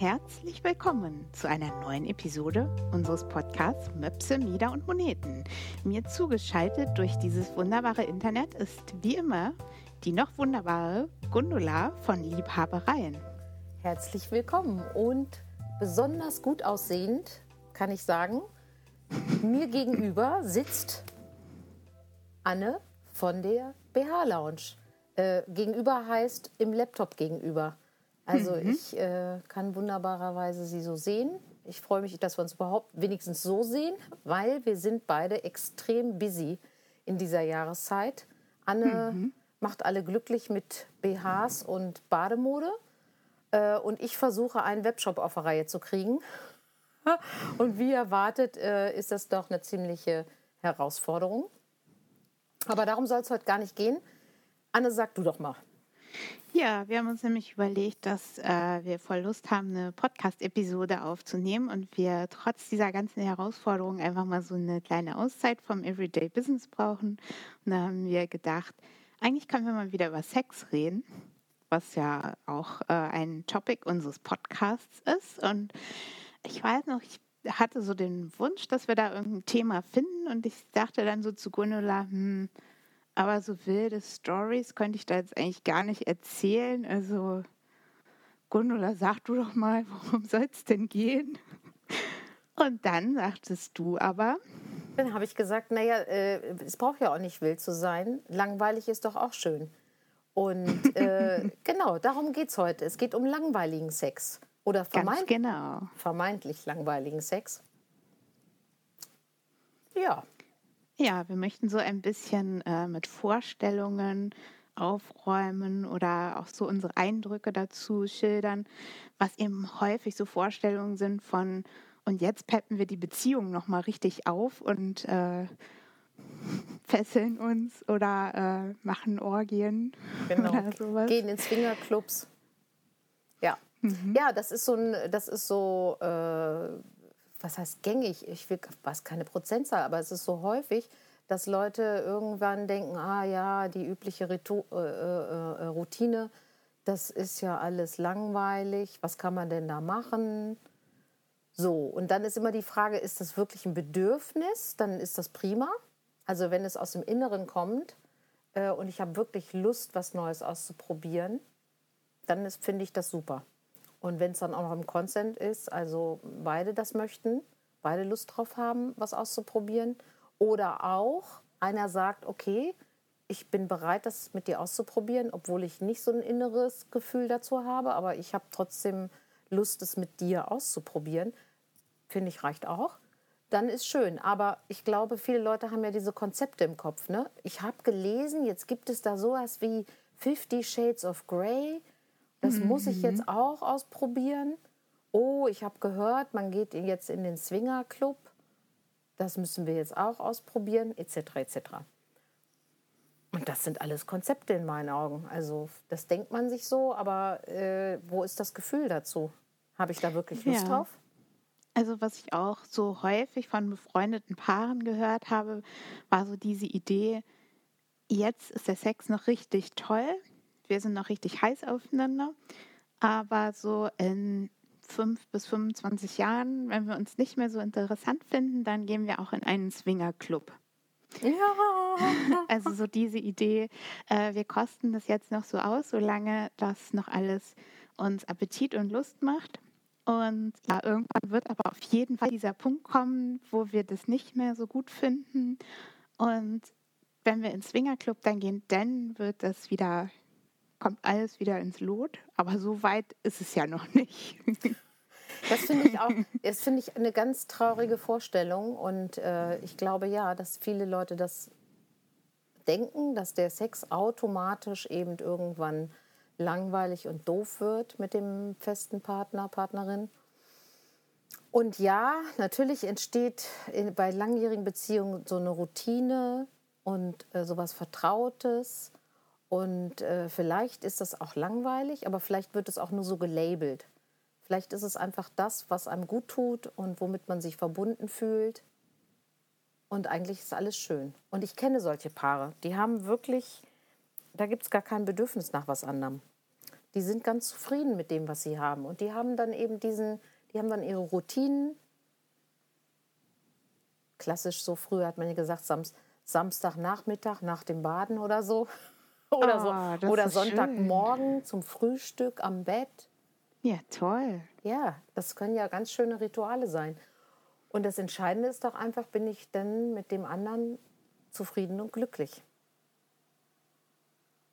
Herzlich willkommen zu einer neuen Episode unseres Podcasts Möpse, Mieder und Moneten. Mir zugeschaltet durch dieses wunderbare Internet ist wie immer die noch wunderbare Gundula von Liebhabereien. Herzlich willkommen und besonders gut aussehend, kann ich sagen. Mir gegenüber sitzt Anne von der BH Lounge. Äh, gegenüber heißt im Laptop gegenüber. Also mhm. ich äh, kann wunderbarerweise sie so sehen. Ich freue mich, dass wir uns überhaupt wenigstens so sehen, weil wir sind beide extrem busy in dieser Jahreszeit. Anne mhm. macht alle glücklich mit BHs und Bademode. Äh, und ich versuche, einen Webshop auf der Reihe zu kriegen. und wie erwartet, äh, ist das doch eine ziemliche Herausforderung. Aber darum soll es heute gar nicht gehen. Anne, sag du doch mal. Ja, wir haben uns nämlich überlegt, dass äh, wir voll Lust haben, eine Podcast-Episode aufzunehmen und wir trotz dieser ganzen Herausforderungen einfach mal so eine kleine Auszeit vom Everyday Business brauchen. Und da haben wir gedacht, eigentlich können wir mal wieder über Sex reden, was ja auch äh, ein Topic unseres Podcasts ist. Und ich weiß noch, ich hatte so den Wunsch, dass wir da irgendein Thema finden und ich dachte dann so zu Gundula, hm, aber so wilde Stories könnte ich da jetzt eigentlich gar nicht erzählen. Also, Gundula, sag du doch mal, worum soll es denn gehen? Und dann sagtest du aber. Dann habe ich gesagt, naja, äh, es braucht ja auch nicht wild zu sein. Langweilig ist doch auch schön. Und äh, genau, darum geht es heute. Es geht um langweiligen Sex. Oder vermeint genau. vermeintlich langweiligen Sex. Ja, ja, wir möchten so ein bisschen äh, mit Vorstellungen aufräumen oder auch so unsere Eindrücke dazu schildern, was eben häufig so Vorstellungen sind von und jetzt peppen wir die Beziehung nochmal richtig auf und äh, fesseln uns oder äh, machen Orgien genau. oder sowas. Gehen in Swingerclubs. Ja. Mhm. Ja, das ist so ein, das ist so äh, was heißt gängig? Ich will was keine Prozentzahl, aber es ist so häufig, dass Leute irgendwann denken, ah ja, die übliche Ritu äh, äh, äh, Routine, das ist ja alles langweilig, was kann man denn da machen? So, und dann ist immer die Frage, ist das wirklich ein Bedürfnis? Dann ist das prima. Also wenn es aus dem Inneren kommt äh, und ich habe wirklich Lust, was Neues auszuprobieren, dann finde ich das super. Und wenn es dann auch noch im Consent ist, also beide das möchten, beide Lust drauf haben, was auszuprobieren. Oder auch einer sagt, okay, ich bin bereit, das mit dir auszuprobieren, obwohl ich nicht so ein inneres Gefühl dazu habe, aber ich habe trotzdem Lust, es mit dir auszuprobieren. Finde ich, reicht auch. Dann ist schön. Aber ich glaube, viele Leute haben ja diese Konzepte im Kopf. Ne? Ich habe gelesen, jetzt gibt es da sowas wie Fifty Shades of Grey das mhm. muss ich jetzt auch ausprobieren. Oh, ich habe gehört, man geht jetzt in den Swinger Club. Das müssen wir jetzt auch ausprobieren, etc. etc. Und das sind alles Konzepte in meinen Augen. Also das denkt man sich so, aber äh, wo ist das Gefühl dazu? Habe ich da wirklich Lust ja. drauf? Also was ich auch so häufig von befreundeten Paaren gehört habe, war so diese Idee, jetzt ist der Sex noch richtig toll, wir sind noch richtig heiß aufeinander. Aber so in fünf bis 25 Jahren, wenn wir uns nicht mehr so interessant finden, dann gehen wir auch in einen Swingerclub. Ja. Also so diese Idee, äh, wir kosten das jetzt noch so aus, solange das noch alles uns Appetit und Lust macht. Und ja, irgendwann wird aber auf jeden Fall dieser Punkt kommen, wo wir das nicht mehr so gut finden. Und wenn wir ins Swingerclub dann gehen, dann wird das wieder kommt alles wieder ins Lot. Aber so weit ist es ja noch nicht. Das finde ich auch, das finde ich eine ganz traurige Vorstellung. Und äh, ich glaube ja, dass viele Leute das denken, dass der Sex automatisch eben irgendwann langweilig und doof wird mit dem festen Partner, Partnerin. Und ja, natürlich entsteht bei langjährigen Beziehungen so eine Routine und äh, sowas Vertrautes. Und äh, vielleicht ist das auch langweilig, aber vielleicht wird es auch nur so gelabelt. Vielleicht ist es einfach das, was einem gut tut und womit man sich verbunden fühlt. Und eigentlich ist alles schön. Und ich kenne solche Paare, die haben wirklich, da gibt es gar kein Bedürfnis nach was anderem. die sind ganz zufrieden mit dem, was sie haben. Und die haben dann eben diesen, die haben dann ihre Routinen. Klassisch so früher hat man ja gesagt, Samst, Samstagnachmittag nach dem Baden oder so. Oder oh, so. Oder Sonntagmorgen schön. zum Frühstück am Bett. Ja, toll. Ja, das können ja ganz schöne Rituale sein. Und das Entscheidende ist doch einfach, bin ich denn mit dem anderen zufrieden und glücklich?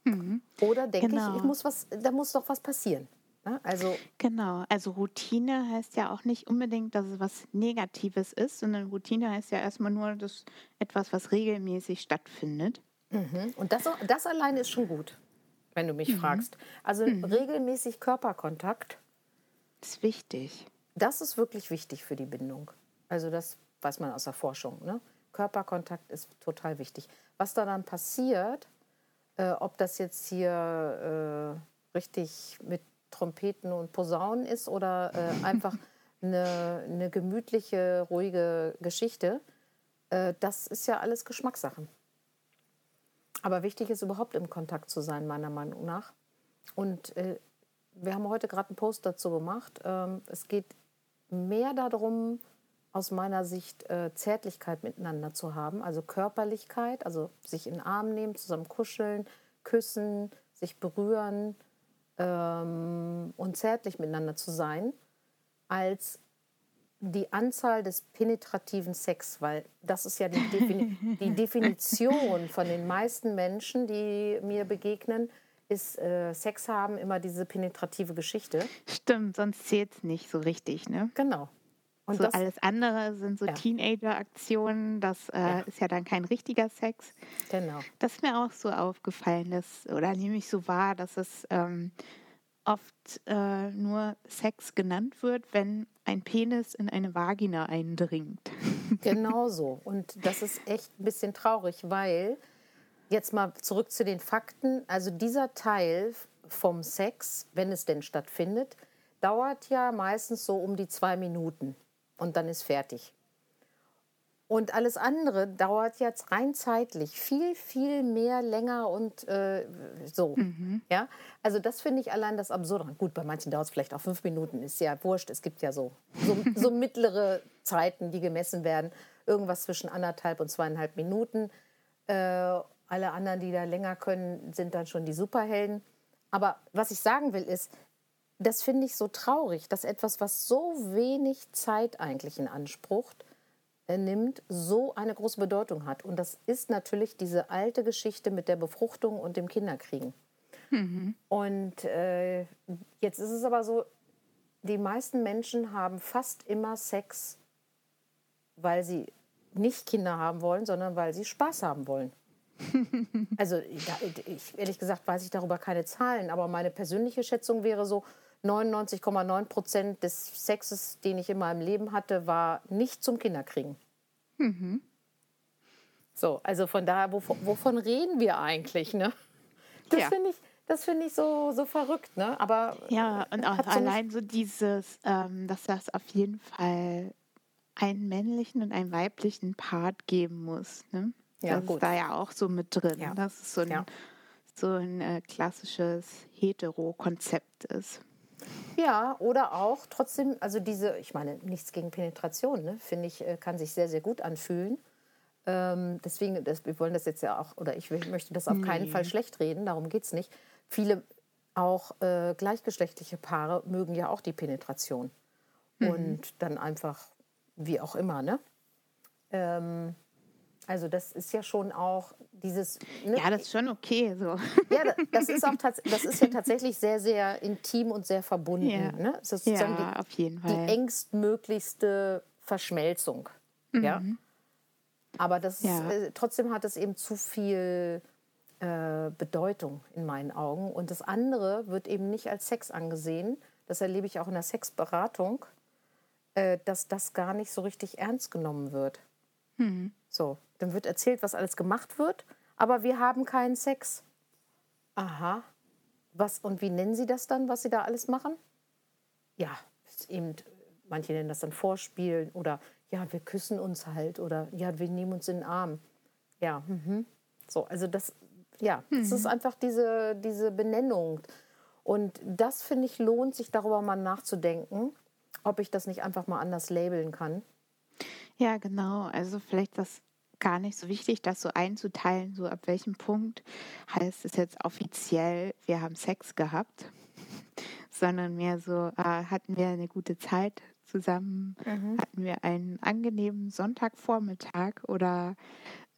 Mhm. Oder denke genau. ich, ich muss was, da muss doch was passieren. Ne? Also genau, also Routine heißt ja auch nicht unbedingt, dass es was Negatives ist, sondern Routine heißt ja erstmal nur, dass etwas, was regelmäßig stattfindet. Mhm. Und das, das alleine ist schon gut, wenn du mich mhm. fragst. Also mhm. regelmäßig Körperkontakt. Das ist wichtig. Das ist wirklich wichtig für die Bindung. Also das weiß man aus der Forschung. Ne? Körperkontakt ist total wichtig. Was da dann passiert, äh, ob das jetzt hier äh, richtig mit Trompeten und Posaunen ist oder äh, einfach eine, eine, gemütliche, ruhige Geschichte, äh, das ist ja alles Geschmackssachen. Aber wichtig ist überhaupt im Kontakt zu sein, meiner Meinung nach. Und äh, wir haben heute gerade einen Post dazu gemacht. Ähm, es geht mehr darum, aus meiner Sicht äh, Zärtlichkeit miteinander zu haben, also Körperlichkeit, also sich in den Arm nehmen, zusammen kuscheln, küssen, sich berühren ähm, und zärtlich miteinander zu sein, als die Anzahl des penetrativen Sex, weil das ist ja die, Defini die Definition von den meisten Menschen, die mir begegnen, ist äh, Sex haben immer diese penetrative Geschichte. Stimmt, sonst zählt es nicht so richtig, ne? Genau. Und so das, alles andere sind so ja. Teenager-Aktionen, das äh, ja. ist ja dann kein richtiger Sex. Genau. Das ist mir auch so aufgefallen, dass, oder nehme ich so wahr, dass es ähm, oft äh, nur Sex genannt wird, wenn ein Penis in eine Vagina eindringt. Genau so. Und das ist echt ein bisschen traurig, weil jetzt mal zurück zu den Fakten. Also dieser Teil vom Sex, wenn es denn stattfindet, dauert ja meistens so um die zwei Minuten und dann ist fertig. Und alles andere dauert jetzt rein zeitlich viel, viel mehr länger und äh, so. Mhm. Ja, also das finde ich allein das Absurde. Gut, bei manchen dauert es vielleicht auch fünf Minuten, ist ja wurscht. Es gibt ja so, so, so mittlere Zeiten, die gemessen werden. Irgendwas zwischen anderthalb und zweieinhalb Minuten. Äh, alle anderen, die da länger können, sind dann schon die Superhelden. Aber was ich sagen will, ist, das finde ich so traurig, dass etwas, was so wenig Zeit eigentlich in Anspruch äh, nimmt, so eine große Bedeutung hat. Und das ist natürlich diese alte Geschichte mit der Befruchtung und dem Kinderkriegen. Mhm. Und äh, jetzt ist es aber so, die meisten Menschen haben fast immer Sex, weil sie nicht Kinder haben wollen, sondern weil sie Spaß haben wollen. also ich, ehrlich gesagt weiß ich darüber keine Zahlen, aber meine persönliche Schätzung wäre so, 99,9 Prozent des Sexes, den ich in meinem Leben hatte, war nicht zum Kinderkriegen. Mhm. So, also von daher, wovon, wovon reden wir eigentlich? Ne? Das ja. finde ich, das finde ich so, so verrückt, ne? Aber ja, und auch allein so dieses, ähm, dass das auf jeden Fall einen männlichen und einen weiblichen Part geben muss. Ne? Ja, das gut. ist da ja auch so mit drin. Ja. Das ist so ein, ja. so ein äh, klassisches Hetero-Konzept ist. Ja, oder auch trotzdem, also diese, ich meine, nichts gegen Penetration, ne, finde ich, äh, kann sich sehr, sehr gut anfühlen. Ähm, deswegen, das, wir wollen das jetzt ja auch, oder ich möchte das auf keinen Fall schlecht reden, darum geht es nicht. Viele auch äh, gleichgeschlechtliche Paare mögen ja auch die Penetration. Mhm. Und dann einfach, wie auch immer, ne? Ähm, also das ist ja schon auch dieses. Ne? Ja, das ist schon okay so. Ja, das ist auch das ist ja tatsächlich sehr, sehr intim und sehr verbunden. Ja, ne? Das ist sozusagen ja, die, auf jeden Fall. die engstmöglichste Verschmelzung. Mhm. Ja. Aber das ja. äh, trotzdem hat es eben zu viel äh, Bedeutung in meinen Augen. Und das andere wird eben nicht als Sex angesehen. Das erlebe ich auch in der Sexberatung, äh, dass das gar nicht so richtig ernst genommen wird. Mhm. So, dann wird erzählt, was alles gemacht wird, aber wir haben keinen Sex. Aha. Was und wie nennen Sie das dann, was Sie da alles machen? Ja, eben, manche nennen das dann Vorspielen oder ja, wir küssen uns halt oder ja, wir nehmen uns in den Arm. Ja, mhm. so, also das, ja, mhm. das ist einfach diese, diese Benennung. Und das, finde ich, lohnt sich darüber mal nachzudenken, ob ich das nicht einfach mal anders labeln kann. Ja, genau. Also vielleicht das gar nicht so wichtig, das so einzuteilen, so ab welchem Punkt heißt es jetzt offiziell, wir haben Sex gehabt, sondern mehr so, äh, hatten wir eine gute Zeit zusammen, mhm. hatten wir einen angenehmen Sonntagvormittag oder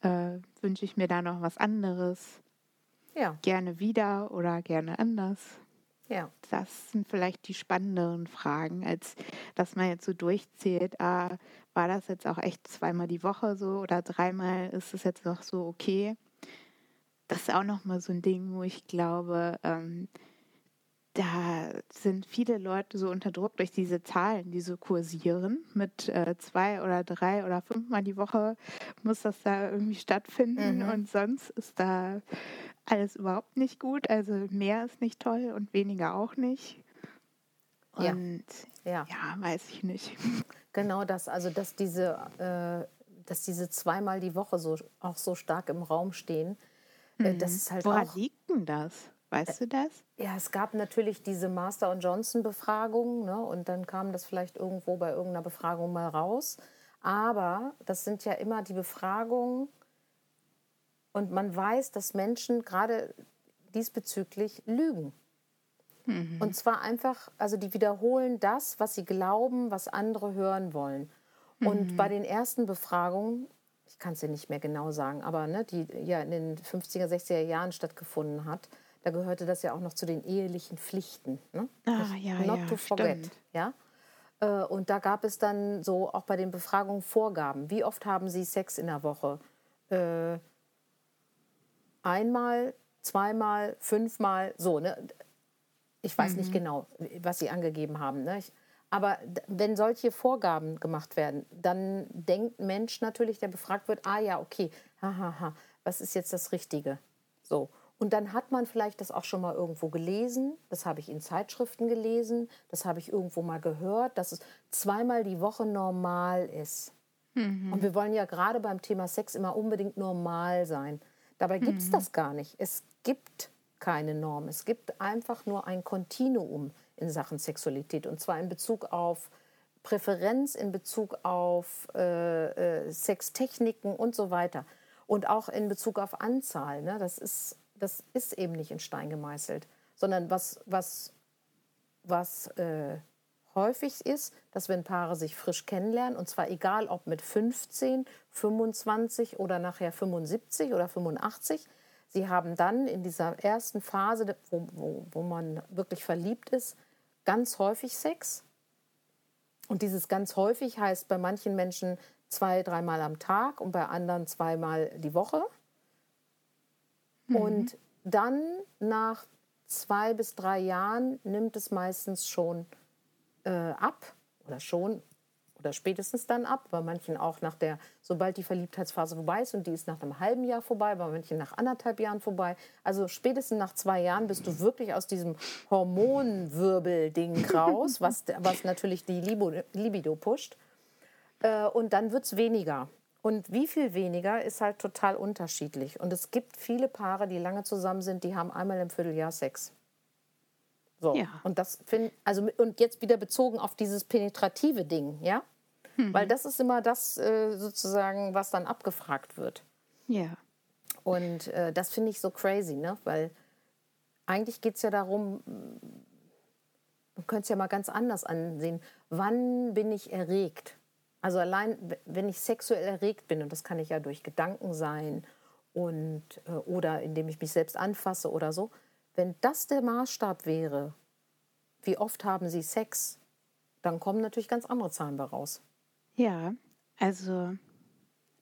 äh, wünsche ich mir da noch was anderes? Ja. Gerne wieder oder gerne anders? Ja. Das sind vielleicht die spannenderen Fragen, als dass man jetzt so durchzählt, ah, war das jetzt auch echt zweimal die Woche so oder dreimal ist es jetzt noch so okay. Das ist auch nochmal so ein Ding, wo ich glaube, ähm, da sind viele Leute so unter Druck durch diese Zahlen, die so kursieren. Mit äh, zwei oder drei oder fünfmal die Woche muss das da irgendwie stattfinden mhm. und sonst ist da alles überhaupt nicht gut. Also mehr ist nicht toll und weniger auch nicht. Und ja, ja. ja weiß ich nicht. Genau das, also dass diese, äh, dass diese zweimal die Woche so auch so stark im Raum stehen. Äh, mhm. Das ist halt Woran auch, liegt denn das? Weißt du das? Ja, es gab natürlich diese Master- und Johnson-Befragung ne, und dann kam das vielleicht irgendwo bei irgendeiner Befragung mal raus. Aber das sind ja immer die Befragungen und man weiß, dass Menschen gerade diesbezüglich lügen. Mhm. Und zwar einfach, also die wiederholen das, was sie glauben, was andere hören wollen. Mhm. Und bei den ersten Befragungen, ich kann es dir nicht mehr genau sagen, aber ne, die ja in den 50er, 60er Jahren stattgefunden hat, da gehörte das ja auch noch zu den ehelichen Pflichten. Ne? Ah, ja, Not ja, to forget. Stimmt. Ja? Äh, und da gab es dann so auch bei den Befragungen Vorgaben. Wie oft haben Sie Sex in der Woche? Äh, einmal, zweimal, fünfmal, so. Ne? Ich weiß mhm. nicht genau, was Sie angegeben haben. Ne? Ich, aber wenn solche Vorgaben gemacht werden, dann denkt Mensch natürlich, der befragt wird, ah ja, okay, hahaha, ha, ha, was ist jetzt das Richtige? So. Und dann hat man vielleicht das auch schon mal irgendwo gelesen, das habe ich in Zeitschriften gelesen, das habe ich irgendwo mal gehört, dass es zweimal die Woche normal ist. Mhm. Und wir wollen ja gerade beim Thema Sex immer unbedingt normal sein. Dabei gibt es mhm. das gar nicht. Es gibt keine Norm. Es gibt einfach nur ein Kontinuum in Sachen Sexualität. Und zwar in Bezug auf Präferenz, in Bezug auf äh, äh, Sextechniken und so weiter. Und auch in Bezug auf Anzahl. Ne? Das ist das ist eben nicht in Stein gemeißelt, sondern was, was, was äh, häufig ist, dass wenn Paare sich frisch kennenlernen, und zwar egal ob mit 15, 25 oder nachher 75 oder 85, sie haben dann in dieser ersten Phase, wo, wo, wo man wirklich verliebt ist, ganz häufig Sex. Und dieses ganz häufig heißt bei manchen Menschen zwei, dreimal am Tag und bei anderen zweimal die Woche. Mhm. Und dann nach zwei bis drei Jahren nimmt es meistens schon äh, ab oder schon oder spätestens dann ab, bei manchen auch nach der, sobald die Verliebtheitsphase vorbei ist und die ist nach einem halben Jahr vorbei, bei manchen nach anderthalb Jahren vorbei. Also spätestens nach zwei Jahren bist du wirklich aus diesem Hormonwirbel-Ding raus, was, was natürlich die Libido pusht. Äh, und dann wird es weniger. Und wie viel weniger ist halt total unterschiedlich. Und es gibt viele Paare, die lange zusammen sind, die haben einmal im Vierteljahr Sex. So. Ja. Und das finde also und jetzt wieder bezogen auf dieses penetrative Ding, ja? Mhm. Weil das ist immer das äh, sozusagen, was dann abgefragt wird. Ja. Und äh, das finde ich so crazy, ne? Weil eigentlich geht es ja darum, man könnte es ja mal ganz anders ansehen. Wann bin ich erregt? Also allein, wenn ich sexuell erregt bin, und das kann ich ja durch Gedanken sein und, äh, oder indem ich mich selbst anfasse oder so, wenn das der Maßstab wäre, wie oft haben Sie Sex, dann kommen natürlich ganz andere Zahlen bei raus. Ja, also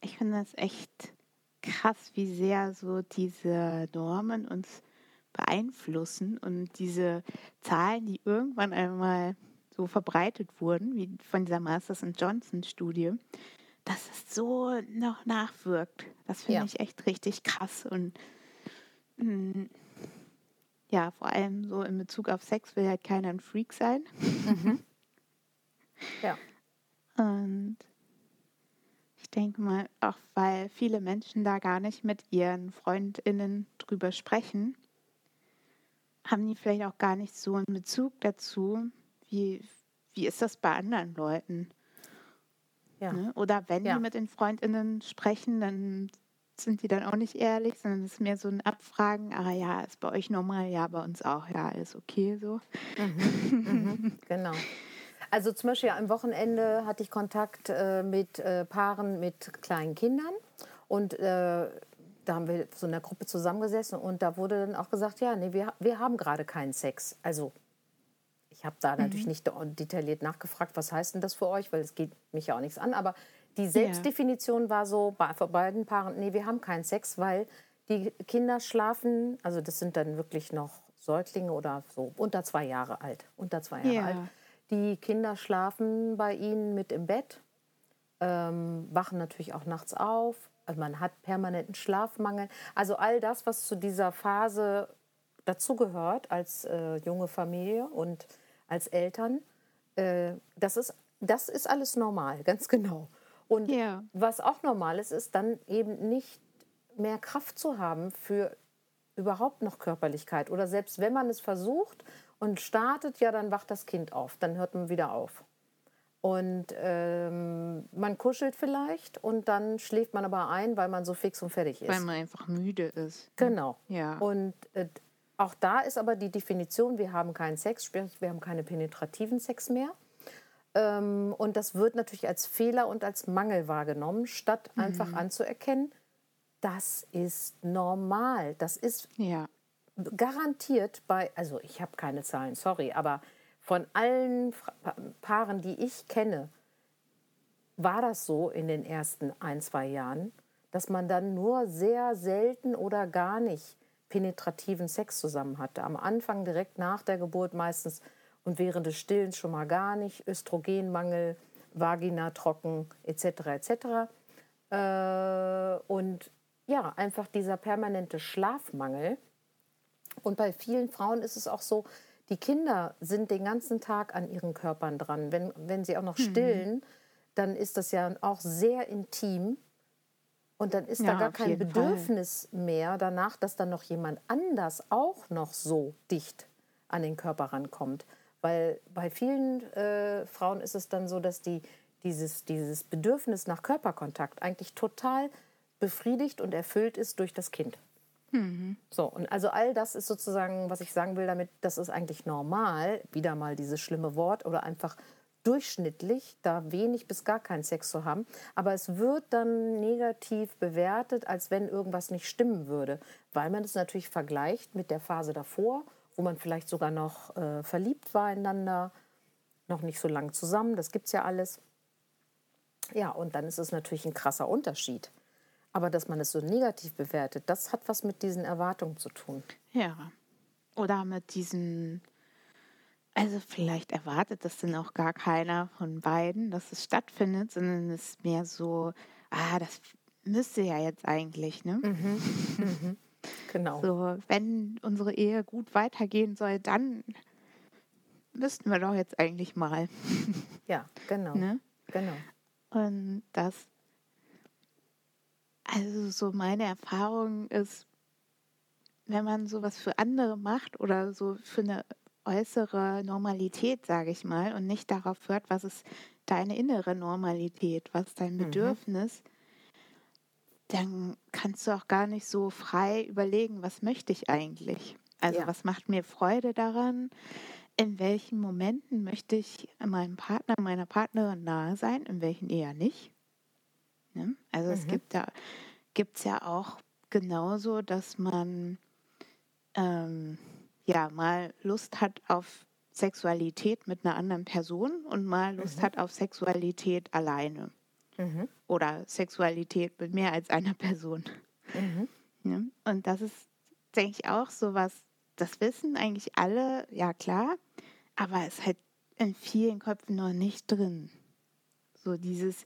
ich finde das echt krass, wie sehr so diese Normen uns beeinflussen und diese Zahlen, die irgendwann einmal so verbreitet wurden, wie von dieser Masters und Johnson Studie, dass es so noch nachwirkt. Das finde ja. ich echt richtig krass und mh, mm, ja, vor allem so in Bezug auf Sex will halt keiner ein Freak sein. Mhm. Ja. Und ich denke mal, auch weil viele Menschen da gar nicht mit ihren FreundInnen drüber sprechen, haben die vielleicht auch gar nicht so einen Bezug dazu, wie, wie ist das bei anderen Leuten. Ja. Ne? Oder wenn ja. die mit den Freundinnen sprechen, dann sind die dann auch nicht ehrlich, sondern es ist mehr so ein Abfragen, ah ja, ist bei euch normal, ja, bei uns auch, ja, ist okay so. Mhm, mhm, genau. Also zum Beispiel am Wochenende hatte ich Kontakt äh, mit äh, Paaren mit kleinen Kindern und äh, da haben wir so in einer Gruppe zusammengesessen und da wurde dann auch gesagt, ja, nee, wir, wir haben gerade keinen Sex. Also ich habe da mhm. natürlich nicht detailliert nachgefragt, was heißt denn das für euch, weil es geht mich ja auch nichts an, aber die Selbstdefinition war so bei beiden Paaren, nee, wir haben keinen Sex, weil die Kinder schlafen, also das sind dann wirklich noch Säuglinge oder so unter zwei Jahre alt, unter zwei Jahre ja. alt. Die Kinder schlafen bei ihnen mit im Bett, ähm, wachen natürlich auch nachts auf. Also man hat permanenten Schlafmangel. Also all das, was zu dieser Phase dazugehört als äh, junge Familie und als Eltern, äh, das, ist, das ist alles normal, ganz genau. Und ja. was auch normal ist, ist dann eben nicht mehr Kraft zu haben für überhaupt noch Körperlichkeit. Oder selbst wenn man es versucht und startet, ja, dann wacht das Kind auf, dann hört man wieder auf. Und ähm, man kuschelt vielleicht und dann schläft man aber ein, weil man so fix und fertig ist. Weil man einfach müde ist. Genau. Ja. Und äh, auch da ist aber die Definition, wir haben keinen Sex, sprich, wir haben keinen penetrativen Sex mehr. Ähm, und das wird natürlich als Fehler und als Mangel wahrgenommen, statt mhm. einfach anzuerkennen, das ist normal. Das ist ja. garantiert bei, also ich habe keine Zahlen, sorry, aber von allen Paaren, die ich kenne, war das so in den ersten ein, zwei Jahren, dass man dann nur sehr selten oder gar nicht penetrativen Sex zusammen hatte. Am Anfang direkt nach der Geburt meistens und während des Stillens schon mal gar nicht, Östrogenmangel, Vagina trocken etc. etc. Äh, und ja, einfach dieser permanente Schlafmangel. Und bei vielen Frauen ist es auch so, die Kinder sind den ganzen Tag an ihren Körpern dran. Wenn, wenn sie auch noch mhm. stillen, mhm. dann ist das ja auch sehr intim. Und dann ist ja, da gar kein Bedürfnis Fall. mehr danach, dass dann noch jemand anders auch noch so dicht an den Körper rankommt. Weil bei vielen äh, Frauen ist es dann so, dass die dieses, dieses Bedürfnis nach Körperkontakt eigentlich total befriedigt und erfüllt ist durch das Kind. So, und also all das ist sozusagen, was ich sagen will damit, das ist eigentlich normal, wieder mal dieses schlimme Wort oder einfach durchschnittlich, da wenig bis gar keinen Sex zu haben. Aber es wird dann negativ bewertet, als wenn irgendwas nicht stimmen würde, weil man es natürlich vergleicht mit der Phase davor wo man vielleicht sogar noch äh, verliebt war ineinander, noch nicht so lange zusammen, das gibt es ja alles. Ja, und dann ist es natürlich ein krasser Unterschied. Aber dass man es so negativ bewertet, das hat was mit diesen Erwartungen zu tun. Ja. Oder mit diesen, also vielleicht erwartet das dann auch gar keiner von beiden, dass es stattfindet, sondern es ist mehr so, ah, das müsste ja jetzt eigentlich, ne? Mhm. Mhm. Genau. So, wenn unsere Ehe gut weitergehen soll, dann müssten wir doch jetzt eigentlich mal. Ja, genau. ne? Genau. Und das, also so meine Erfahrung ist, wenn man sowas für andere macht oder so für eine äußere Normalität, sage ich mal, und nicht darauf hört, was ist deine innere Normalität, was ist dein mhm. Bedürfnis, mhm dann kannst du auch gar nicht so frei überlegen, was möchte ich eigentlich? Also ja. was macht mir Freude daran? In welchen Momenten möchte ich meinem Partner, meiner Partnerin nahe sein, in welchen eher nicht? Ne? Also mhm. es gibt da gibt es ja auch genauso, dass man ähm, ja mal Lust hat auf Sexualität mit einer anderen Person und mal Lust mhm. hat auf Sexualität alleine mhm. oder Sexualität mit mehr als einer Person. Mhm. Ja? Und das ist, denke ich, auch so was, das wissen eigentlich alle, ja klar, aber es ist halt in vielen Köpfen noch nicht drin. So dieses,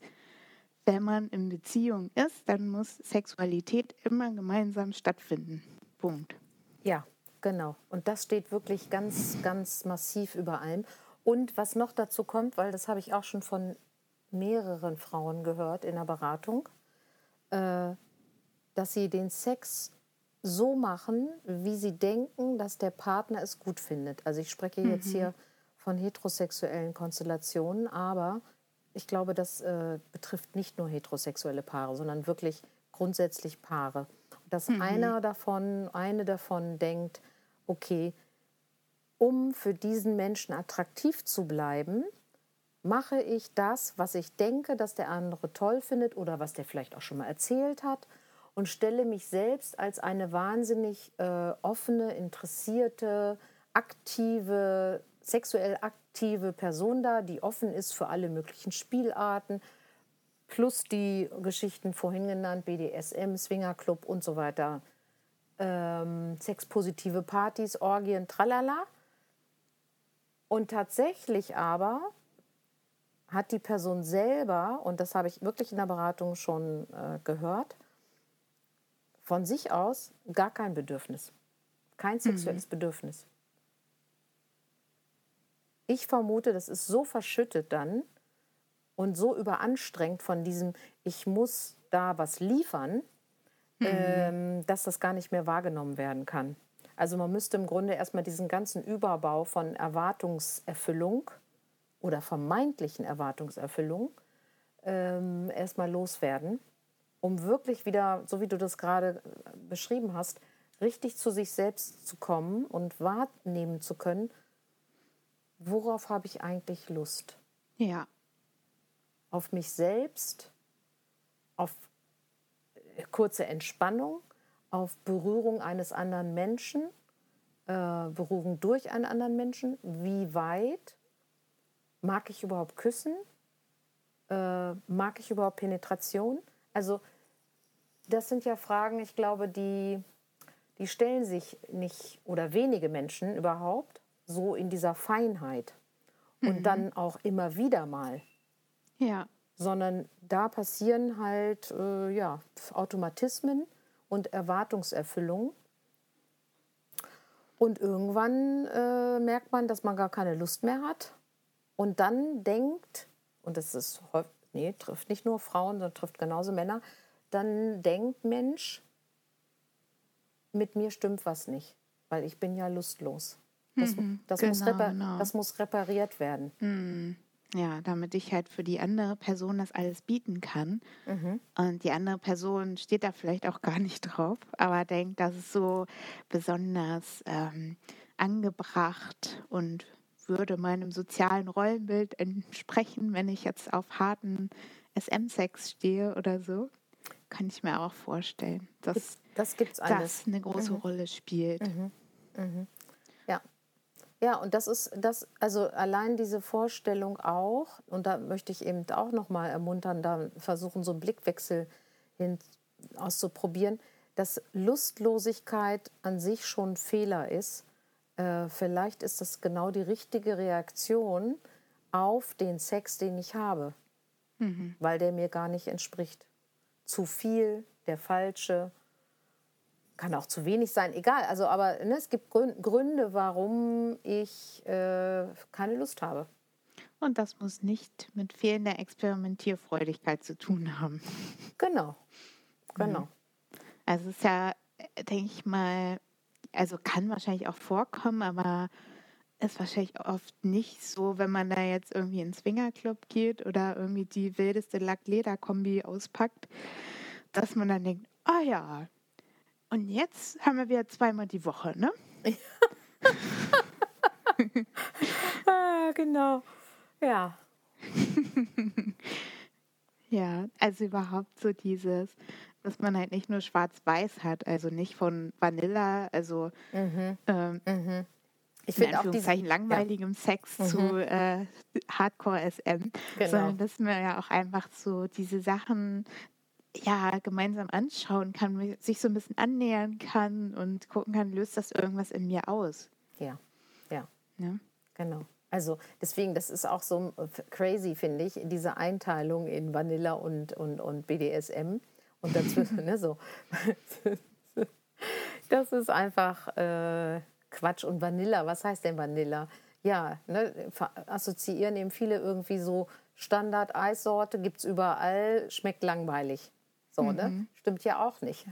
wenn man in Beziehung ist, dann muss Sexualität immer gemeinsam stattfinden. Punkt. Ja, genau. Und das steht wirklich ganz, ganz massiv über allem. Und was noch dazu kommt, weil das habe ich auch schon von mehreren Frauen gehört in der Beratung, äh, dass sie den Sex so machen, wie sie denken, dass der Partner es gut findet. Also ich spreche jetzt mhm. hier von heterosexuellen Konstellationen, aber ich glaube, das äh, betrifft nicht nur heterosexuelle Paare, sondern wirklich grundsätzlich Paare. Dass mhm. einer davon, eine davon denkt, okay, um für diesen Menschen attraktiv zu bleiben, mache ich das, was ich denke, dass der andere toll findet oder was der vielleicht auch schon mal erzählt hat und stelle mich selbst als eine wahnsinnig äh, offene, interessierte, aktive, sexuell aktive Person dar, die offen ist für alle möglichen Spielarten, plus die Geschichten vorhin genannt, BDSM, Swingerclub und so weiter, ähm, sexpositive Partys, Orgien, tralala. Und tatsächlich aber hat die Person selber, und das habe ich wirklich in der Beratung schon äh, gehört, von sich aus gar kein Bedürfnis. Kein mhm. sexuelles mhm. Bedürfnis. Ich vermute, das ist so verschüttet dann und so überanstrengt von diesem, ich muss da was liefern, mhm. ähm, dass das gar nicht mehr wahrgenommen werden kann. Also man müsste im Grunde erstmal diesen ganzen Überbau von Erwartungserfüllung oder vermeintlichen Erwartungserfüllung ähm, erstmal loswerden um wirklich wieder, so wie du das gerade äh, beschrieben hast, richtig zu sich selbst zu kommen und wahrnehmen zu können, worauf habe ich eigentlich Lust? Ja. Auf mich selbst, auf äh, kurze Entspannung, auf Berührung eines anderen Menschen, äh, Berührung durch einen anderen Menschen. Wie weit mag ich überhaupt küssen? Äh, mag ich überhaupt Penetration? Also das sind ja Fragen, ich glaube, die, die stellen sich nicht oder wenige Menschen überhaupt so in dieser Feinheit und mhm. dann auch immer wieder mal. Ja. Sondern da passieren halt äh, ja, Automatismen und Erwartungserfüllung. Und irgendwann äh, merkt man, dass man gar keine Lust mehr hat. Und dann denkt, und das ist nee, trifft nicht nur Frauen, sondern trifft genauso Männer, dann denkt Mensch, mit mir stimmt was nicht, weil ich bin ja lustlos. Das, mhm, das, genau, muss, genau. das muss, repariert werden. Mhm. Ja, damit ich halt für die andere Person das alles bieten kann. Mhm. Und die andere Person steht da vielleicht auch gar nicht drauf, aber denkt, das ist so besonders ähm, angebracht und würde meinem sozialen Rollenbild entsprechen, wenn ich jetzt auf harten SM-Sex stehe oder so. Kann ich mir auch vorstellen, dass das, gibt's alles. das eine große mhm. Rolle spielt. Mhm. Mhm. Ja. Ja, und das ist das, also allein diese Vorstellung auch, und da möchte ich eben auch nochmal ermuntern, da versuchen, so einen Blickwechsel hin auszuprobieren, dass Lustlosigkeit an sich schon Fehler ist äh, vielleicht ist das genau die richtige Reaktion auf den Sex, den ich habe, mhm. weil der mir gar nicht entspricht. Zu viel, der falsche, kann auch zu wenig sein, egal. Also, aber ne, es gibt Gründe, warum ich äh, keine Lust habe. Und das muss nicht mit fehlender Experimentierfreudigkeit zu tun haben. Genau, genau. Mhm. Also es ist ja, denke ich mal, also kann wahrscheinlich auch vorkommen, aber ist wahrscheinlich oft nicht so, wenn man da jetzt irgendwie ins Swingerclub geht oder irgendwie die wildeste Lack-Leder-Kombi auspackt, dass man dann denkt, ah ja, und jetzt haben wir wieder zweimal die Woche, ne? ah, genau. Ja. ja, also überhaupt so dieses, dass man halt nicht nur schwarz-weiß hat, also nicht von Vanilla, also mhm. Ähm, mhm. ich finde auch diesen langweiligem ja. Sex mhm. zu äh, Hardcore SM, genau. sondern dass man ja auch einfach so diese Sachen ja gemeinsam anschauen kann, sich so ein bisschen annähern kann und gucken kann, löst das irgendwas in mir aus. Ja, ja, ja? genau. Also deswegen, das ist auch so crazy, finde ich, diese Einteilung in Vanilla und, und, und BDSM und dazwischen, ne, so. Das ist einfach äh, Quatsch. Und Vanilla, was heißt denn Vanilla? Ja, ne, assoziieren eben viele irgendwie so Standard-Eissorte, gibt es überall, schmeckt langweilig. So, ne? mhm. ne? Stimmt ja auch nicht.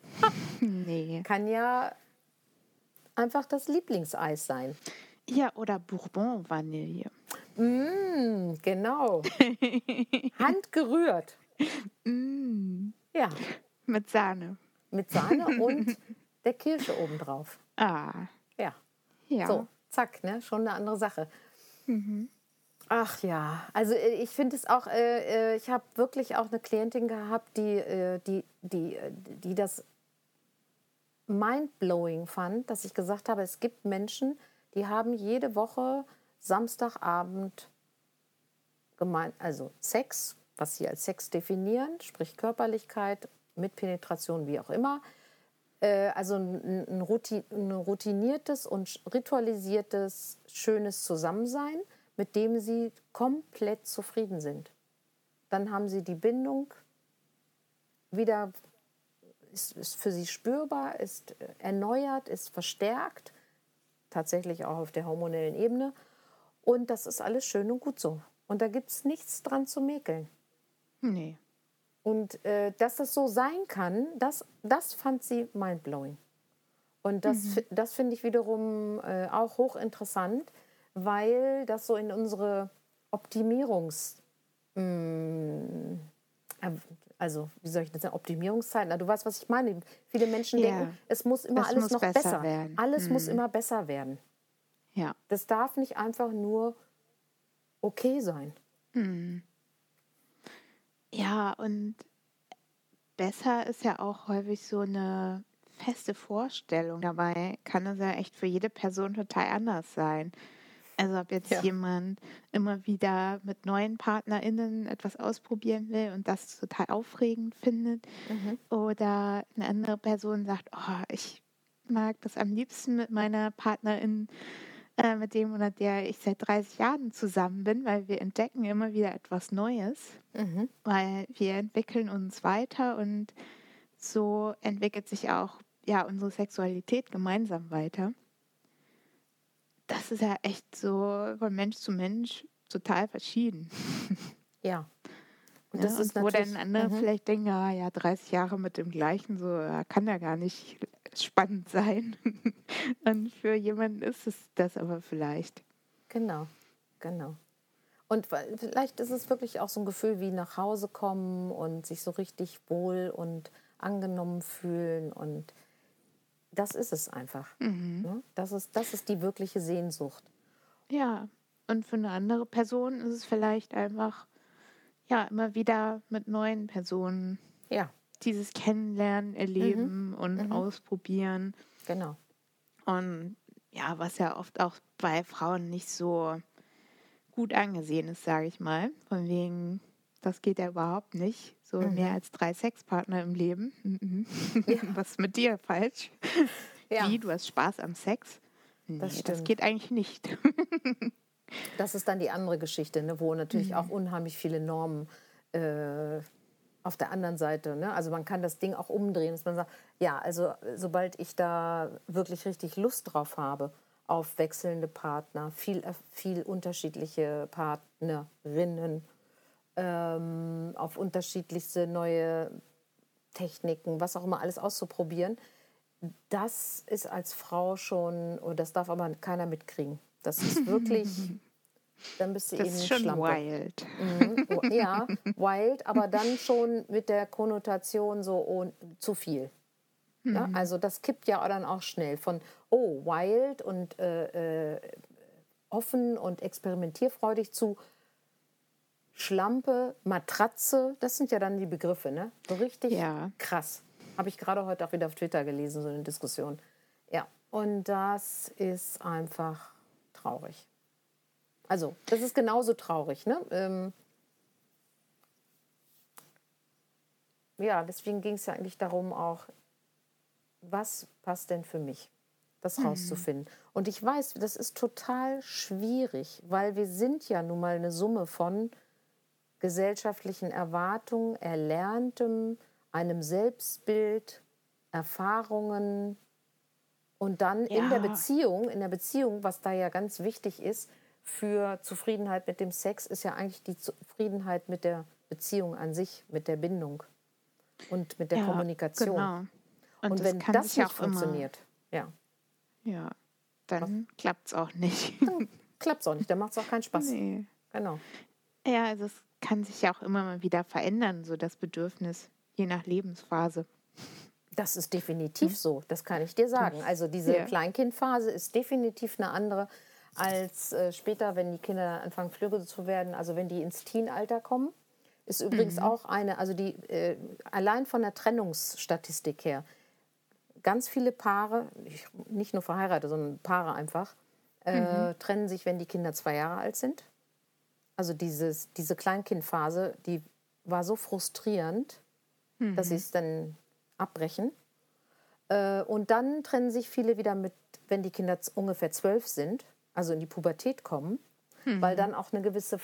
nee. Kann ja einfach das Lieblingseis sein. Ja, oder Bourbon Vanille. Mm, genau. Handgerührt. Mm. Ja. Mit Sahne. Mit Sahne und der Kirsche obendrauf. Ah. Ja. ja. So, zack, ne? Schon eine andere Sache. Mhm. Ach ja, also äh, ich finde es auch, äh, äh ich habe wirklich auch eine Klientin gehabt, die, äh, die, die, die das mindblowing fand, dass ich gesagt habe, es gibt Menschen, die haben jede Woche Samstagabend gemein, also Sex, was sie als Sex definieren, sprich Körperlichkeit mit Penetration, wie auch immer. Also ein, routiniertes und ritualisiertes, schönes Zusammensein mit dem sie komplett zufrieden sind. Dann haben sie die Bindung wieder, ist, ist für sie spürbar, ist erneuert, ist verstärkt, tatsächlich auch auf der hormonellen Ebene. Und das ist alles schön und gut so. Und da gibt es nichts dran zu mäkeln. Nee. Und äh, dass das so sein kann, das, das fand sie mindblowing. Und das, mhm. das finde ich wiederum äh, auch hochinteressant, weil das so in unsere Optimierungs... Mm, also, wie soll ich das sagen, Optimierungszeit? Na, du weißt, was ich meine. Viele Menschen ja. denken, es muss immer es alles muss noch besser, besser. werden. Alles hm. muss immer besser werden. Ja. Das darf nicht einfach nur okay sein. Hm. Ja, und besser ist ja auch häufig so eine feste Vorstellung. Dabei kann es ja echt für jede Person total anders sein. Also ob jetzt ja. jemand immer wieder mit neuen PartnerInnen etwas ausprobieren will und das total aufregend findet mhm. oder eine andere Person sagt, oh, ich mag das am liebsten mit meiner Partnerin, äh, mit dem oder der ich seit 30 Jahren zusammen bin, weil wir entdecken immer wieder etwas Neues, mhm. weil wir entwickeln uns weiter und so entwickelt sich auch ja unsere Sexualität gemeinsam weiter das ist ja echt so von Mensch zu Mensch total verschieden. Ja. Und das ja, ist und wo dann andere mhm. vielleicht denken, ah, ja, 30 Jahre mit dem gleichen, so kann ja gar nicht spannend sein. und für jemanden ist es das aber vielleicht. Genau, genau. Und vielleicht ist es wirklich auch so ein Gefühl wie nach Hause kommen und sich so richtig wohl und angenommen fühlen und das ist es einfach. Mhm. Ne? Das, ist, das ist die wirkliche Sehnsucht. Ja, und für eine andere Person ist es vielleicht einfach, ja, immer wieder mit neuen Personen. Ja. Dieses Kennenlernen, Erleben mhm. und mhm. Ausprobieren. Genau. Und ja, was ja oft auch bei Frauen nicht so gut angesehen ist, sage ich mal. Von wegen, das geht ja überhaupt nicht. So mhm. mehr als drei Sexpartner im Leben. Mhm. Ja. Was ist mit dir falsch? Ja. Wie, du hast Spaß am Sex? Nee, das, das geht eigentlich nicht. das ist dann die andere Geschichte, ne, wo natürlich mhm. auch unheimlich viele Normen äh, auf der anderen Seite. Ne? Also man kann das Ding auch umdrehen, dass man sagt, ja, also sobald ich da wirklich richtig Lust drauf habe, auf wechselnde Partner, viel, viel unterschiedliche Partnerinnen, ähm, auf unterschiedlichste neue Techniken, was auch immer alles auszuprobieren. Das ist als Frau schon, und das darf aber keiner mitkriegen. Das ist wirklich, dann bist du das eben ist schon Schlampe. wild. Mhm. Ja, wild, aber dann schon mit der Konnotation so oh, zu viel. Mhm. Ja, also das kippt ja dann auch schnell von, oh, wild und äh, äh, offen und experimentierfreudig zu, Schlampe, Matratze, das sind ja dann die Begriffe, ne? So richtig ja. krass. Habe ich gerade heute auch wieder auf Twitter gelesen, so eine Diskussion. Ja, und das ist einfach traurig. Also, das ist genauso traurig, ne? Ähm ja, deswegen ging es ja eigentlich darum auch, was passt denn für mich? das mhm. rauszufinden. Und ich weiß, das ist total schwierig, weil wir sind ja nun mal eine Summe von gesellschaftlichen Erwartungen, Erlerntem, einem Selbstbild, Erfahrungen und dann ja. in der Beziehung, in der Beziehung, was da ja ganz wichtig ist für Zufriedenheit mit dem Sex, ist ja eigentlich die Zufriedenheit mit der Beziehung an sich, mit der Bindung und mit der ja, Kommunikation. Genau. Und, und wenn das nicht funktioniert, immer, ja. Ja, dann klappt es auch nicht. klappt es auch nicht, dann macht es auch keinen Spaß. Nee. Genau. Ja, also es kann sich ja auch immer mal wieder verändern, so das Bedürfnis, je nach Lebensphase. Das ist definitiv so, das kann ich dir sagen. Also diese ja. Kleinkindphase ist definitiv eine andere als äh, später, wenn die Kinder anfangen flügge zu werden, also wenn die ins Teenalter kommen. Ist übrigens mhm. auch eine, also die äh, allein von der Trennungsstatistik her, ganz viele Paare, nicht nur verheiratet, sondern Paare einfach, äh, mhm. trennen sich, wenn die Kinder zwei Jahre alt sind. Also dieses, diese Kleinkindphase, die war so frustrierend, mhm. dass sie es dann abbrechen. Äh, und dann trennen sich viele wieder mit, wenn die Kinder ungefähr zwölf sind, also in die Pubertät kommen, mhm. weil dann auch eine gewisse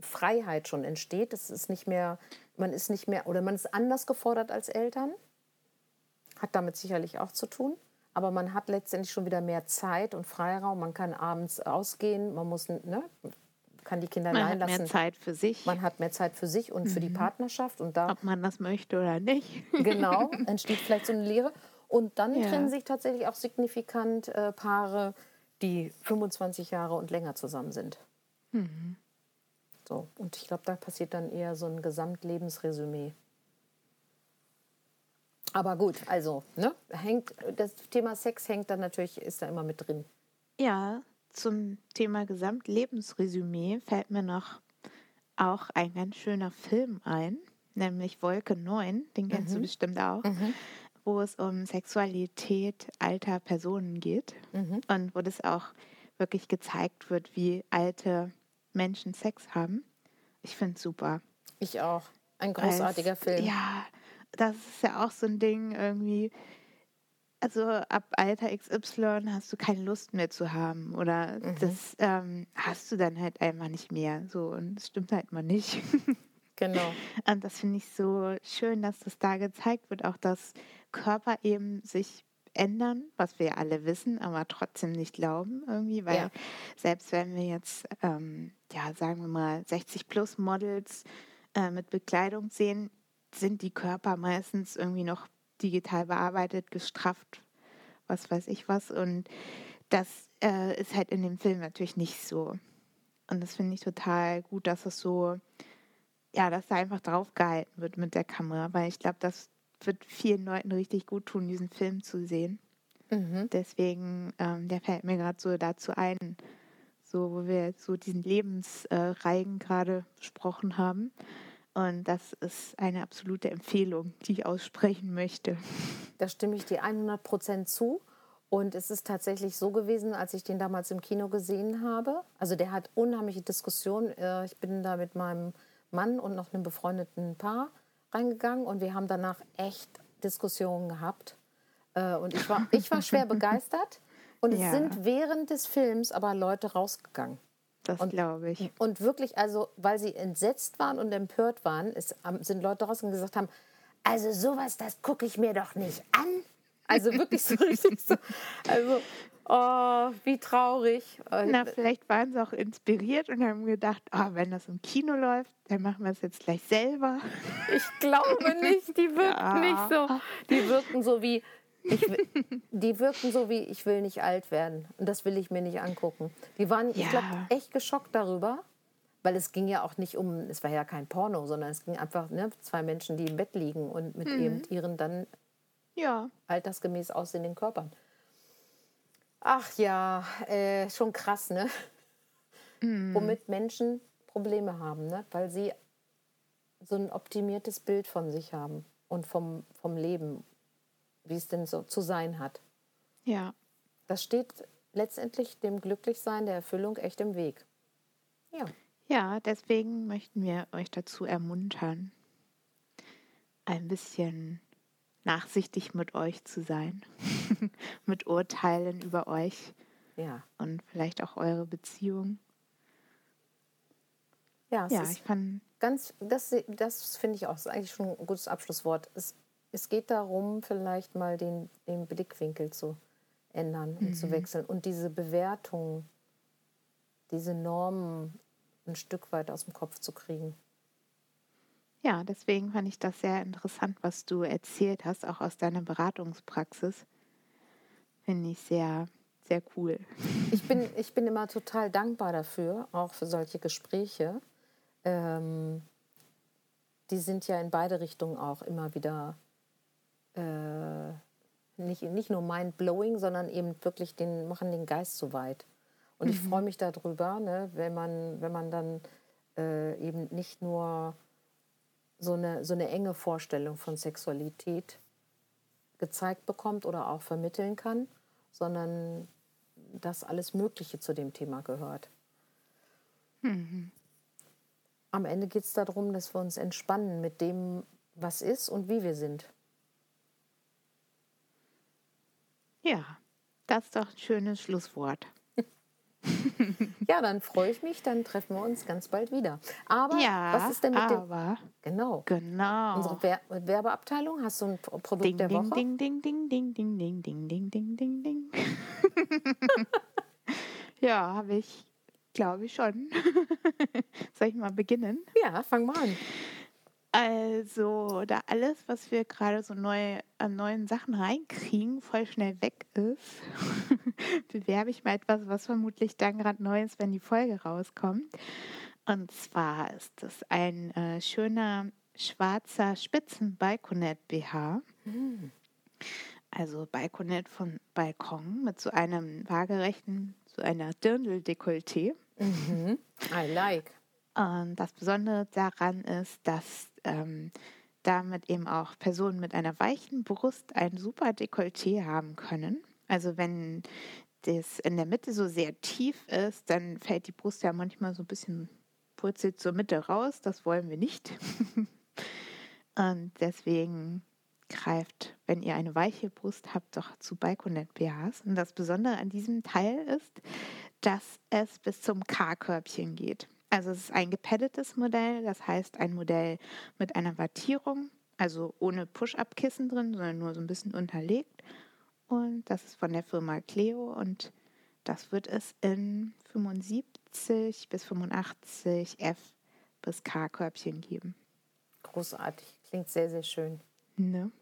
Freiheit schon entsteht. Es ist nicht mehr, man ist nicht mehr, oder man ist anders gefordert als Eltern. Hat damit sicherlich auch zu tun. Aber man hat letztendlich schon wieder mehr Zeit und Freiraum. Man kann abends ausgehen, man muss, ne, kann die Kinder man allein lassen. Man hat mehr Zeit für sich. Man hat mehr Zeit für sich und mhm. für die mhm. Partnerschaft. Und da, Ob man das möchte oder nicht. genau, entsteht vielleicht so eine Lehre. Und dann ja. trennen sich tatsächlich auch signifikant äh, Paare, die 25 Jahre und länger zusammen sind. Mhm. So, und ich glaube, da passiert dann eher so ein Gesamtlebensresümee. Aber gut, also, ne, hängt, das Thema Sex hängt dann natürlich, ist da immer mit drin. Ja, zum Thema Gesamtlebensresümee fällt mir noch auch ein ganz schöner Film ein, nämlich Wolke 9, den kennst mhm. du bestimmt auch, mhm. wo es um Sexualität alter Personen geht mhm. und wo das auch wirklich gezeigt wird, wie alte Menschen Sex haben. Ich finde es super. Ich auch. Ein großartiger Als, Film. Ja, das ist ja auch so ein Ding irgendwie also ab Alter XY hast du keine Lust mehr zu haben oder mhm. das ähm, hast du dann halt einfach nicht mehr. So und das stimmt halt mal nicht. Genau. Und das finde ich so schön, dass das da gezeigt wird, auch dass Körper eben sich ändern, was wir alle wissen, aber trotzdem nicht glauben irgendwie, weil ja. selbst wenn wir jetzt, ähm, ja, sagen wir mal, 60 plus Models äh, mit Bekleidung sehen, sind die Körper meistens irgendwie noch digital bearbeitet, gestrafft, was weiß ich was. Und das äh, ist halt in dem Film natürlich nicht so. Und das finde ich total gut, dass es so, ja, dass da einfach drauf gehalten wird mit der Kamera, weil ich glaube, das wird vielen Leuten richtig gut tun, diesen Film zu sehen. Mhm. Deswegen, ähm, der fällt mir gerade so dazu ein, so wo wir so diesen Lebensreigen äh, gerade besprochen haben. Und das ist eine absolute Empfehlung, die ich aussprechen möchte. Da stimme ich dir 100 Prozent zu. Und es ist tatsächlich so gewesen, als ich den damals im Kino gesehen habe. Also der hat unheimliche Diskussionen. Äh, ich bin da mit meinem Mann und noch einem befreundeten Paar reingegangen und wir haben danach echt Diskussionen gehabt. Äh, und ich war, ich war schwer begeistert. Und es ja. sind während des Films aber Leute rausgegangen. Das glaube ich. Und wirklich, also, weil sie entsetzt waren und empört waren, ist, sind Leute draußen gesagt haben, also sowas, das gucke ich mir doch nicht an. Also wirklich so richtig so. Also, oh, wie traurig. Na, vielleicht waren sie auch inspiriert und haben gedacht, oh, wenn das im Kino läuft, dann machen wir es jetzt gleich selber. Ich glaube nicht, die wirken ja. nicht so. Die wirken so wie, ich, die wirken so wie, ich will nicht alt werden. Und das will ich mir nicht angucken. Die waren, ja. ich glaube, echt geschockt darüber. Weil es ging ja auch nicht um, es war ja kein Porno, sondern es ging einfach ne, zwei Menschen, die im Bett liegen und mit mhm. eben ihren dann ja. altersgemäß aussehenden Körpern. Ach ja, äh, schon krass, ne? Mhm. Womit Menschen Probleme haben, ne? Weil sie so ein optimiertes Bild von sich haben und vom, vom Leben wie es denn so zu sein hat. Ja. Das steht letztendlich dem Glücklichsein, der Erfüllung echt im Weg. Ja. Ja, deswegen möchten wir euch dazu ermuntern, ein bisschen nachsichtig mit euch zu sein, mit Urteilen über euch ja. und vielleicht auch eure Beziehung. Ja, ja ich fand ganz, das, das finde ich auch ist eigentlich schon ein gutes Abschlusswort. Es es geht darum, vielleicht mal den, den Blickwinkel zu ändern und mhm. zu wechseln und diese Bewertung, diese Normen ein Stück weit aus dem Kopf zu kriegen. Ja, deswegen fand ich das sehr interessant, was du erzählt hast, auch aus deiner Beratungspraxis. Finde ich sehr, sehr cool. Ich bin, ich bin immer total dankbar dafür, auch für solche Gespräche. Ähm, die sind ja in beide Richtungen auch immer wieder äh, nicht, nicht nur mind-blowing, sondern eben wirklich den, machen den Geist so weit. Und mhm. ich freue mich darüber, ne, wenn, man, wenn man dann äh, eben nicht nur so eine, so eine enge Vorstellung von Sexualität gezeigt bekommt oder auch vermitteln kann, sondern dass alles Mögliche zu dem Thema gehört. Mhm. Am Ende geht es darum, dass wir uns entspannen mit dem, was ist und wie wir sind. Ja, das ist doch ein schönes Schlusswort. ja, dann freue ich mich, dann treffen wir uns ganz bald wieder. Aber ja, was ist denn mit aber, dem Genau. Genau. Unsere Wer Werbeabteilung, hast du ein Produkt ding, der ding, Woche? Ding ding ding ding ding ding ding ding ding ding ding. ja, habe ich glaube ich schon. Soll ich mal beginnen? Ja, fang mal an. Also, da alles, was wir gerade so neu an neuen Sachen reinkriegen, voll schnell weg ist, bewerbe ich mal etwas, was vermutlich dann gerade neu ist, wenn die Folge rauskommt. Und zwar ist das ein äh, schöner schwarzer Spitzen-Balkonet BH. Mhm. Also Balkonet von Balkon mit so einem waagerechten, so einer Dirndl-Dekolleté. Mhm. I like. Und das Besondere daran ist, dass ähm, damit eben auch Personen mit einer weichen Brust ein super Dekolleté haben können. Also wenn das in der Mitte so sehr tief ist, dann fällt die Brust ja manchmal so ein bisschen purzelt zur Mitte raus. Das wollen wir nicht. Und deswegen greift, wenn ihr eine weiche Brust habt, doch zu Balkonet BHs. Und das Besondere an diesem Teil ist, dass es bis zum K-Körbchen geht. Also es ist ein gepaddetes Modell, das heißt ein Modell mit einer Wattierung, also ohne Push-Up-Kissen drin, sondern nur so ein bisschen unterlegt. Und das ist von der Firma Cleo und das wird es in 75 bis 85 F bis K-Körbchen geben. Großartig, klingt sehr, sehr schön. Ne?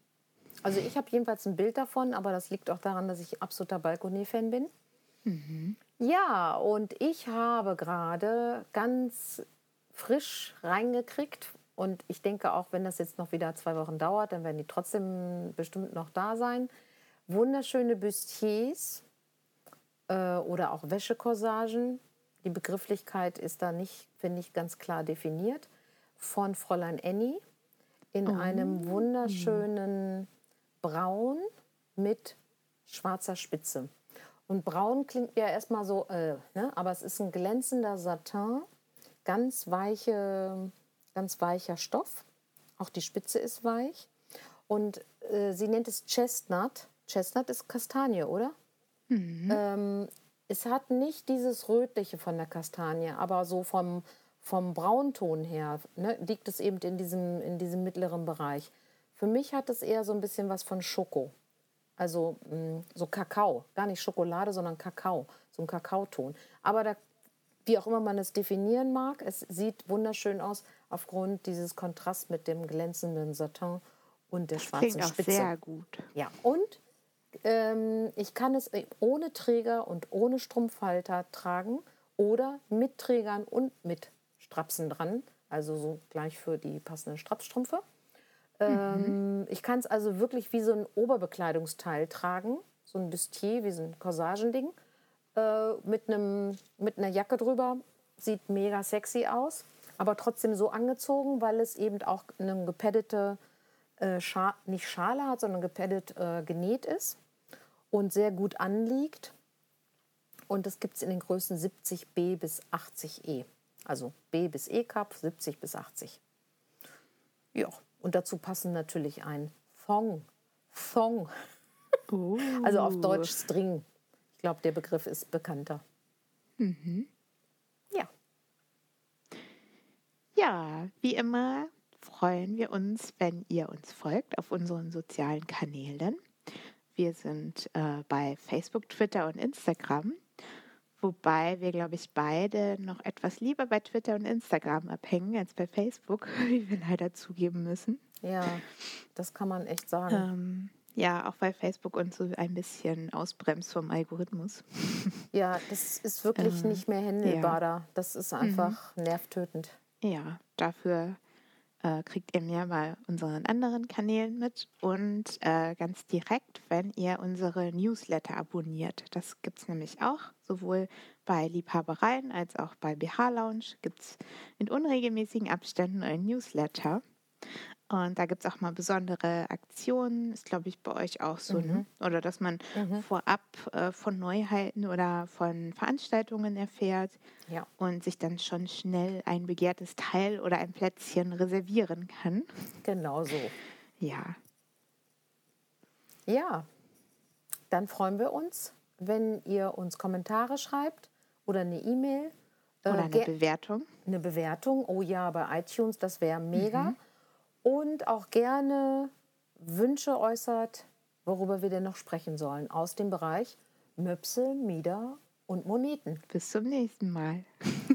Also ich habe jedenfalls ein Bild davon, aber das liegt auch daran, dass ich absoluter Balkonier-Fan bin. Mhm. Ja, und ich habe gerade ganz frisch reingekriegt und ich denke auch, wenn das jetzt noch wieder zwei Wochen dauert, dann werden die trotzdem bestimmt noch da sein. Wunderschöne Bustiers äh, oder auch Wäschekorsagen. Die Begrifflichkeit ist da nicht, finde ich, ganz klar definiert. Von Fräulein Annie in oh. einem wunderschönen Braun mit schwarzer Spitze. Und braun klingt ja erstmal so, äh, ne? aber es ist ein glänzender Satin, ganz weiche, ganz weicher Stoff. Auch die Spitze ist weich. Und äh, sie nennt es Chestnut. Chestnut ist Kastanie, oder? Mhm. Ähm, es hat nicht dieses Rötliche von der Kastanie, aber so vom, vom Braunton her ne, liegt es eben in diesem, in diesem mittleren Bereich. Für mich hat es eher so ein bisschen was von Schoko. Also mh, mm, so Kakao, gar nicht Schokolade, sondern Kakao, so ein Kakaoton. Aber da, wie auch immer man es definieren mag, es sieht wunderschön aus aufgrund dieses Kontrasts mit dem glänzenden Satin und der das schwarzen klingt auch Spitze. Sehr gut. Ja, und ähm, ich kann es ohne Träger und ohne Strumpfhalter tragen oder mit Trägern und mit Strapsen dran, also so gleich für die passenden Strapsstrümpfe. Ähm, mhm. Ich kann es also wirklich wie so ein Oberbekleidungsteil tragen, so ein Bustier, wie so ein Corsagending, äh, mit, mit einer Jacke drüber. Sieht mega sexy aus, aber trotzdem so angezogen, weil es eben auch eine gepaddete, äh, Scha nicht Schale hat, sondern gepaddet äh, genäht ist und sehr gut anliegt. Und das gibt es in den Größen 70B bis 80E. Also B bis E-Cup, 70 bis 80. Ja, und dazu passen natürlich ein Thong. Thong. Uh. Also auf Deutsch String. Ich glaube, der Begriff ist bekannter. Mhm. Ja. Ja, wie immer freuen wir uns, wenn ihr uns folgt auf unseren sozialen Kanälen. Wir sind äh, bei Facebook, Twitter und Instagram Wobei wir, glaube ich, beide noch etwas lieber bei Twitter und Instagram abhängen als bei Facebook, wie wir leider zugeben müssen. Ja, das kann man echt sagen. Ähm, ja, auch weil Facebook uns so ein bisschen ausbremst vom Algorithmus. Ja, das ist wirklich ähm, nicht mehr händelbar ja. da. Das ist einfach mhm. nervtötend. Ja, dafür äh, kriegt ihr mehr bei unseren anderen Kanälen mit und äh, ganz direkt, wenn ihr unsere Newsletter abonniert. Das gibt es nämlich auch, sowohl bei Liebhabereien als auch bei BH Lounge gibt es in unregelmäßigen Abständen ein Newsletter. Und da gibt es auch mal besondere Aktionen, ist glaube ich bei euch auch so, ne? mhm. ne? Oder dass man mhm. vorab äh, von Neuheiten oder von Veranstaltungen erfährt ja. und sich dann schon schnell ein begehrtes Teil oder ein Plätzchen reservieren kann. Genau so. Ja. Ja, dann freuen wir uns, wenn ihr uns Kommentare schreibt oder eine E-Mail. Äh, oder eine Bewertung. Eine Bewertung, oh ja, bei iTunes, das wäre mega. Mhm und auch gerne Wünsche äußert, worüber wir denn noch sprechen sollen aus dem Bereich Möpse, Mieder und Moneten. Bis zum nächsten Mal.